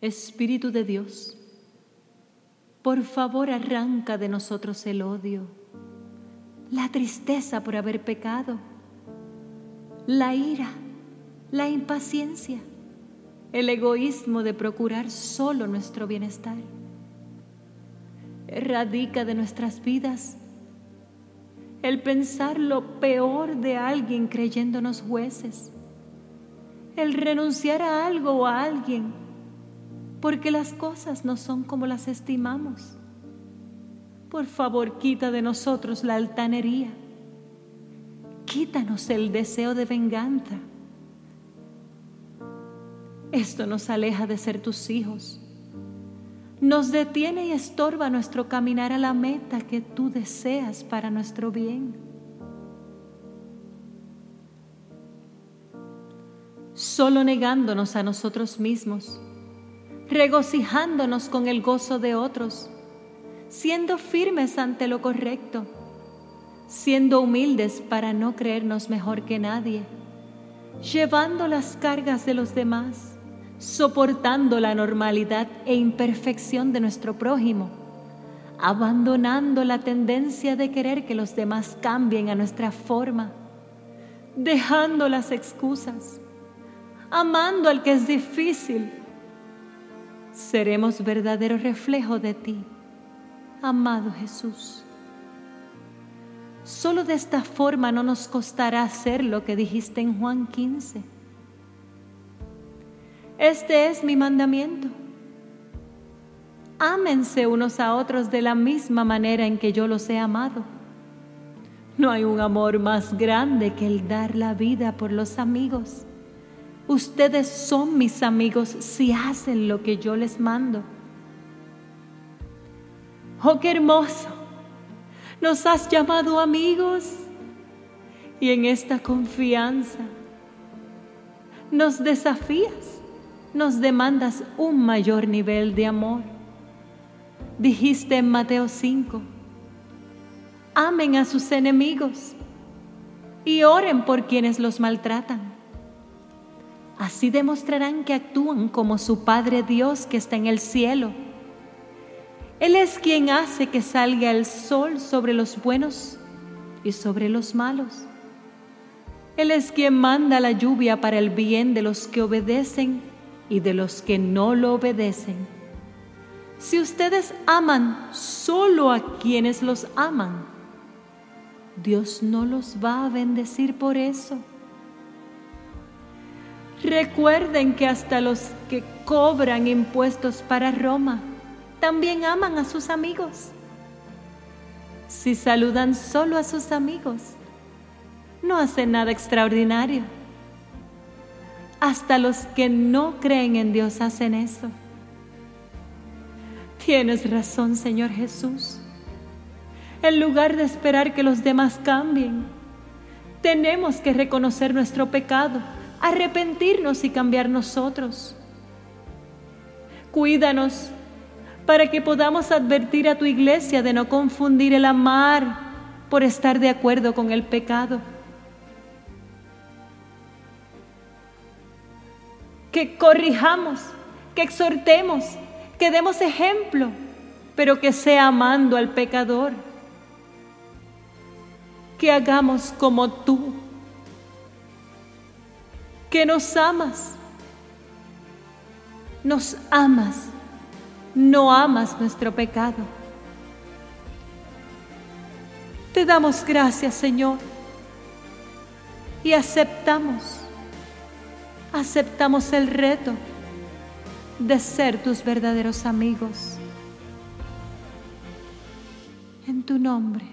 Espíritu de Dios, por favor arranca de nosotros el odio, la tristeza por haber pecado, la ira, la impaciencia, el egoísmo de procurar solo nuestro bienestar. Erradica de nuestras vidas el pensar lo peor de alguien creyéndonos jueces, el renunciar a algo o a alguien porque las cosas no son como las estimamos. Por favor, quita de nosotros la altanería. Quítanos el deseo de venganza. Esto nos aleja de ser tus hijos. Nos detiene y estorba nuestro caminar a la meta que tú deseas para nuestro bien. Solo negándonos a nosotros mismos, regocijándonos con el gozo de otros, siendo firmes ante lo correcto, siendo humildes para no creernos mejor que nadie, llevando las cargas de los demás, soportando la normalidad e imperfección de nuestro prójimo, abandonando la tendencia de querer que los demás cambien a nuestra forma, dejando las excusas, amando al que es difícil seremos verdadero reflejo de ti, amado Jesús. Solo de esta forma no nos costará hacer lo que dijiste en Juan 15. Este es mi mandamiento. Ámense unos a otros de la misma manera en que yo los he amado. No hay un amor más grande que el dar la vida por los amigos. Ustedes son mis amigos si hacen lo que yo les mando. Oh, qué hermoso. Nos has llamado amigos y en esta confianza nos desafías, nos demandas un mayor nivel de amor. Dijiste en Mateo 5, amen a sus enemigos y oren por quienes los maltratan. Así demostrarán que actúan como su Padre Dios que está en el cielo. Él es quien hace que salga el sol sobre los buenos y sobre los malos. Él es quien manda la lluvia para el bien de los que obedecen y de los que no lo obedecen. Si ustedes aman solo a quienes los aman, Dios no los va a bendecir por eso. Recuerden que hasta los que cobran impuestos para Roma también aman a sus amigos. Si saludan solo a sus amigos, no hacen nada extraordinario. Hasta los que no creen en Dios hacen eso. Tienes razón, Señor Jesús. En lugar de esperar que los demás cambien, tenemos que reconocer nuestro pecado arrepentirnos y cambiar nosotros. Cuídanos para que podamos advertir a tu iglesia de no confundir el amar por estar de acuerdo con el pecado. Que corrijamos, que exhortemos, que demos ejemplo, pero que sea amando al pecador. Que hagamos como tú que nos amas. Nos amas, no amas nuestro pecado. Te damos gracias, Señor, y aceptamos, aceptamos el reto de ser tus verdaderos amigos. En tu nombre.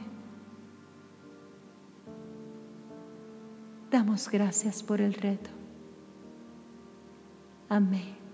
Damos gracias por el reto. Amém.